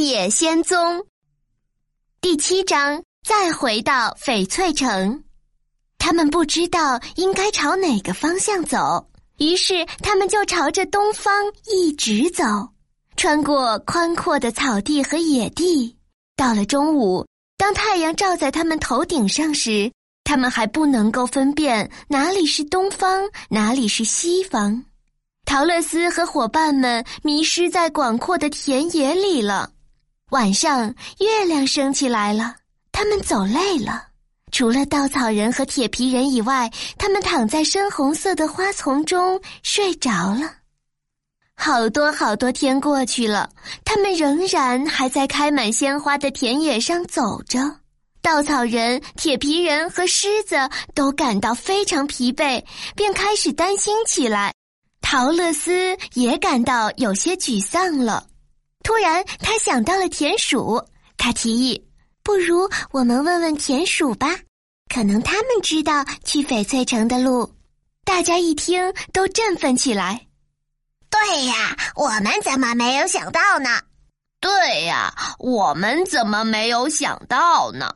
野仙踪第七章，再回到翡翠城，他们不知道应该朝哪个方向走，于是他们就朝着东方一直走，穿过宽阔的草地和野地。到了中午，当太阳照在他们头顶上时，他们还不能够分辨哪里是东方，哪里是西方。陶乐斯和伙伴们迷失在广阔的田野里了。晚上，月亮升起来了。他们走累了，除了稻草人和铁皮人以外，他们躺在深红色的花丛中睡着了。好多好多天过去了，他们仍然还在开满鲜花的田野上走着。稻草人、铁皮人和狮子都感到非常疲惫，便开始担心起来。陶乐斯也感到有些沮丧了。突然，他想到了田鼠。他提议：“不如我们问问田鼠吧，可能他们知道去翡翠城的路。”大家一听，都振奋起来。对呀，我们怎么没有想到呢？对呀，我们怎么没有想到呢？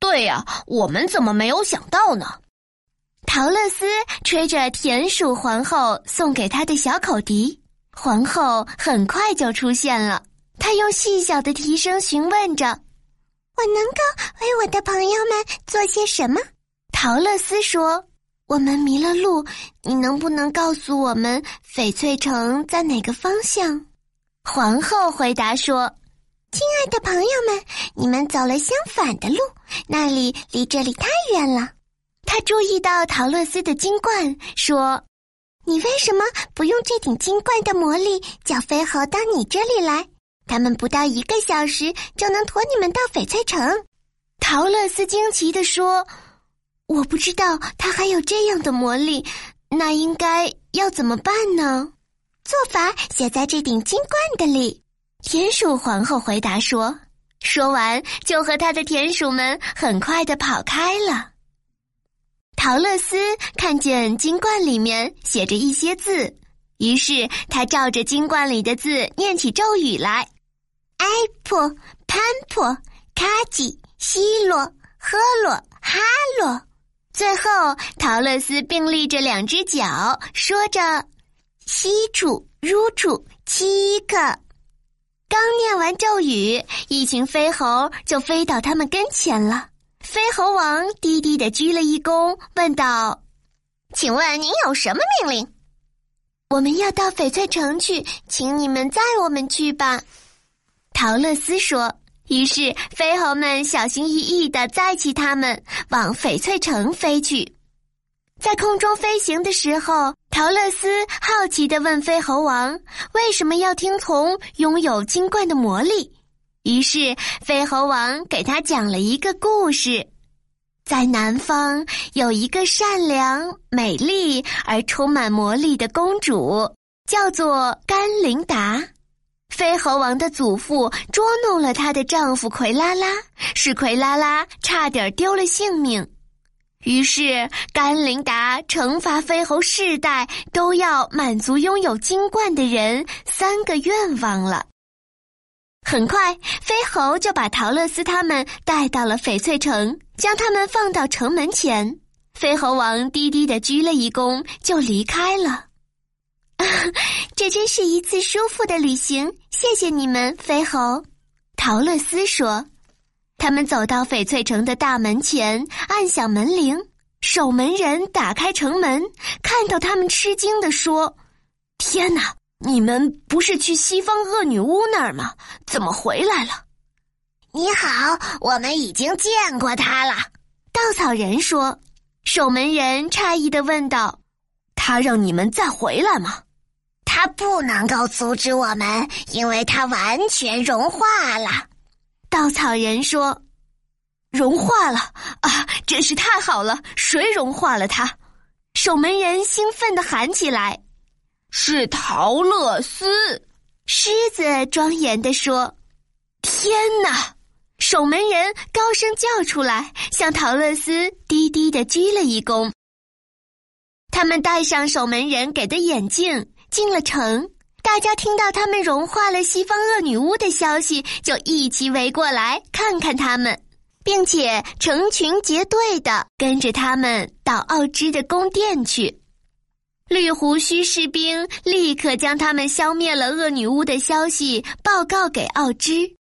对呀，我们怎么没有想到呢？陶乐斯吹着田鼠皇后送给他的小口笛，皇后很快就出现了。她用细小的笛声询问着：“我能够为我的朋友们做些什么？”陶乐斯说：“我们迷了路，你能不能告诉我们翡翠城在哪个方向？”皇后回答说：“亲爱的朋友们，你们走了相反的路，那里离这里太远了。”他注意到陶乐斯的金冠，说：“你为什么不用这顶金冠的魔力，叫飞猴到你这里来？他们不到一个小时就能驮你们到翡翠城。”陶乐斯惊奇地说：“我不知道他还有这样的魔力，那应该要怎么办呢？”做法写在这顶金冠的里。田鼠皇后回答说：“说完，就和他的田鼠们很快的跑开了。”陶乐斯看见金罐里面写着一些字，于是他照着金罐里的字念起咒语来：apple、pampo、卡吉、西洛、赫洛、哈洛。最后，陶乐斯并立着两只脚，说着：“西楚、如楚、七个。”刚念完咒语，一群飞猴就飞到他们跟前了。飞猴王低低的鞠了一躬，问道：“请问您有什么命令？”“我们要到翡翠城去，请你们载我们去吧。”陶乐斯说。于是飞猴们小心翼翼的载起他们往翡翠城飞去。在空中飞行的时候，陶乐斯好奇的问飞猴王：“为什么要听从拥有金冠的魔力？”于是，飞猴王给他讲了一个故事：在南方有一个善良、美丽而充满魔力的公主，叫做甘琳达。飞猴王的祖父捉弄了她的丈夫奎拉拉，使奎拉拉差点丢了性命。于是，甘琳达惩罚飞猴世代都要满足拥有金冠的人三个愿望了。很快，飞猴就把陶乐斯他们带到了翡翠城，将他们放到城门前。飞猴王低低的鞠了一躬，就离开了。这真是一次舒服的旅行，谢谢你们，飞猴。陶乐斯说。他们走到翡翠城的大门前，按响门铃。守门人打开城门，看到他们，吃惊的说：“天哪！”你们不是去西方恶女巫那儿吗？怎么回来了？你好，我们已经见过她了。稻草人说。守门人诧异的问道：“他让你们再回来吗？”他不能够阻止我们，因为他完全融化了。稻草人说：“融化了啊，真是太好了！谁融化了他？”守门人兴奋的喊起来。是陶乐斯，狮子庄严地说：“天哪！”守门人高声叫出来，向陶乐斯低低的鞠了一躬。他们戴上守门人给的眼镜，进了城。大家听到他们融化了西方恶女巫的消息，就一起围过来看看他们，并且成群结队的跟着他们到奥芝的宫殿去。绿胡须士兵立刻将他们消灭了恶女巫的消息报告给奥芝，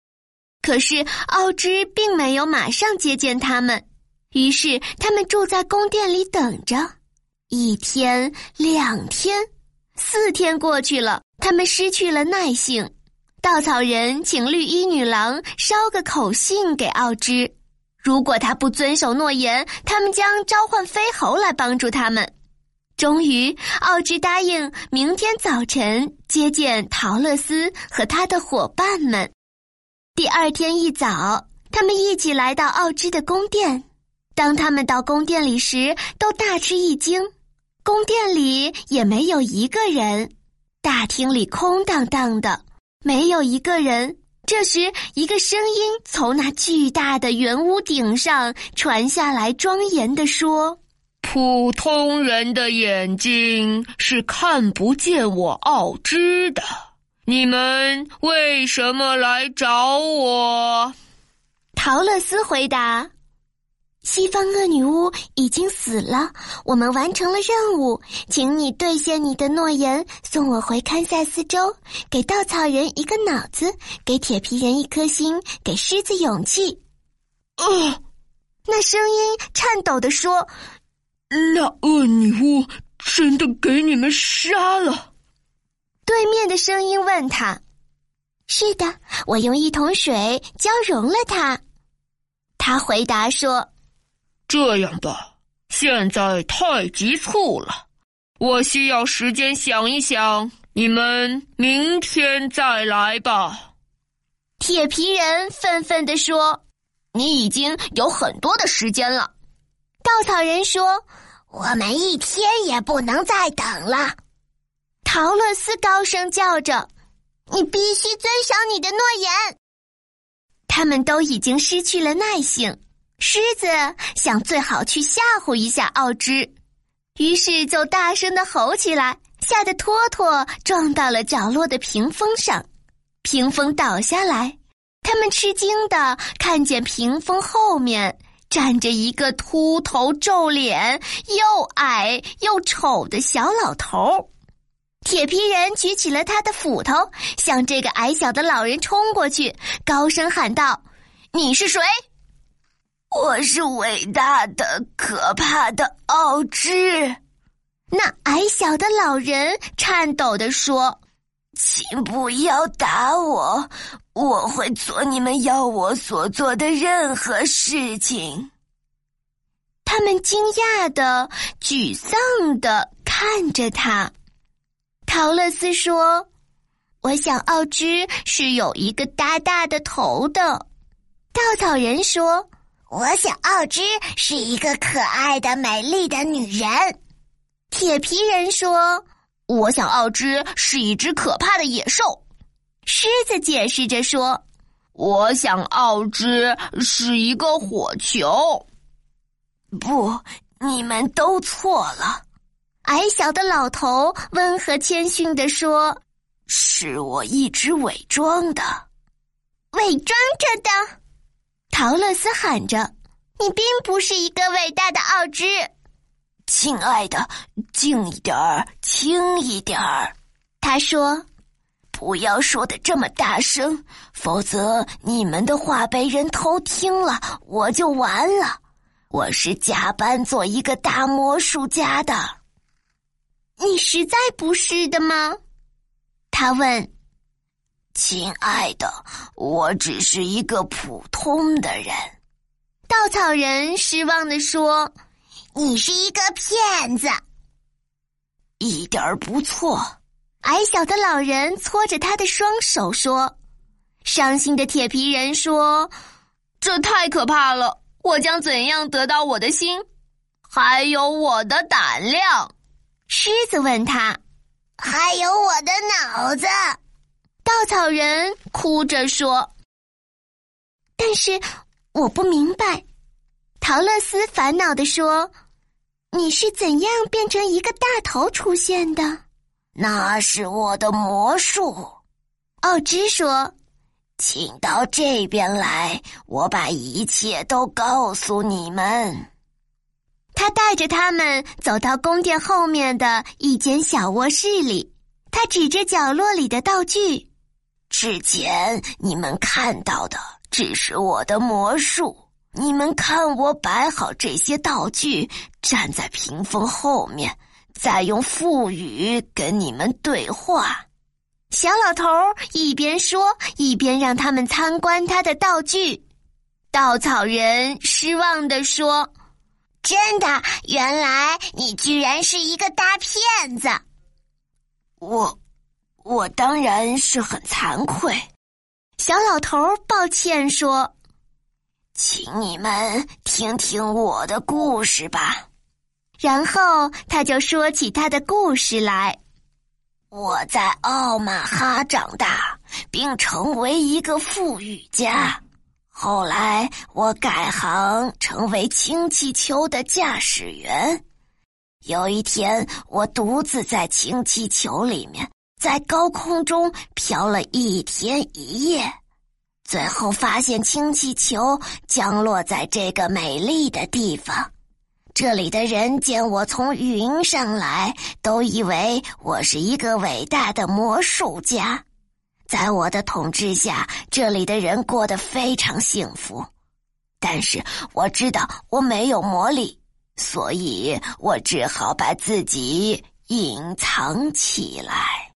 可是奥芝并没有马上接见他们，于是他们住在宫殿里等着。一天，两天，四天过去了，他们失去了耐性。稻草人请绿衣女郎捎个口信给奥芝，如果他不遵守诺言，他们将召唤飞猴来帮助他们。终于，奥芝答应明天早晨接见陶乐斯和他的伙伴们。第二天一早，他们一起来到奥芝的宫殿。当他们到宫殿里时，都大吃一惊。宫殿里也没有一个人，大厅里空荡荡的，没有一个人。这时，一个声音从那巨大的圆屋顶上传下来，庄严地说。普通人的眼睛是看不见我奥芝的。你们为什么来找我？陶乐斯回答：“西方恶女巫已经死了，我们完成了任务，请你兑现你的诺言，送我回堪萨斯州，给稻草人一个脑子，给铁皮人一颗心，给狮子勇气。”啊！那声音颤抖的说。那恶女巫真的给你们杀了？对面的声音问他：“是的，我用一桶水浇融了它。”他回答说：“这样吧，现在太急促了，我需要时间想一想，你们明天再来吧。”铁皮人愤愤地说：“你已经有很多的时间了。”稻草人说：“我们一天也不能再等了。”陶乐斯高声叫着：“你必须遵守你的诺言。”他们都已经失去了耐性。狮子想最好去吓唬一下奥芝，于是就大声的吼起来，吓得托托撞到了角落的屏风上，屏风倒下来。他们吃惊的看见屏风后面。站着一个秃头、皱脸、又矮又丑的小老头，铁皮人举起了他的斧头，向这个矮小的老人冲过去，高声喊道：“你是谁？”“我是伟大的、可怕的奥芝。”那矮小的老人颤抖地说：“请不要打我。”我会做你们要我所做的任何事情。他们惊讶的、沮丧的看着他。陶乐斯说：“我想奥芝是有一个大大的头的。”稻草人说：“我想奥芝是一个可爱的、美丽的女人。”铁皮人说：“我想奥芝是一只可怕的野兽。”狮子解释着说：“我想奥芝是一个火球。”不，你们都错了。矮小的老头温和谦逊地说：“是我一直伪装的，伪装着的。”陶乐斯喊着：“你并不是一个伟大的奥芝。”亲爱的，静一点儿，轻一点儿。他说。不要说的这么大声，否则你们的话被人偷听了，我就完了。我是假扮做一个大魔术家的。你实在不是的吗？他问。亲爱的，我只是一个普通的人。稻草人失望的说：“你是一个骗子。”一点儿不错。矮小的老人搓着他的双手说：“伤心的铁皮人说，这太可怕了！我将怎样得到我的心？还有我的胆量？”狮子问他：“还有我的脑子？”稻草人哭着说：“但是我不明白。”陶乐斯烦恼地说：“你是怎样变成一个大头出现的？”那是我的魔术。奥芝说：“请到这边来，我把一切都告诉你们。”他带着他们走到宫殿后面的一间小卧室里，他指着角落里的道具：“之前你们看到的只是我的魔术。你们看，我摆好这些道具，站在屏风后面，再用腹语跟你们对话。”小老头一边说，一边让他们参观他的道具。稻草人失望地说。真的，原来你居然是一个大骗子！我，我当然是很惭愧。小老头抱歉说：“请你们听听我的故事吧。”然后他就说起他的故事来。我在奥马哈长大，并成为一个富裕家。后来我改行成为氢气球的驾驶员。有一天，我独自在氢气球里面，在高空中飘了一天一夜，最后发现氢气球降落在这个美丽的地方。这里的人见我从云上来，都以为我是一个伟大的魔术家。在我的统治下，这里的人过得非常幸福。但是我知道我没有魔力，所以我只好把自己隐藏起来。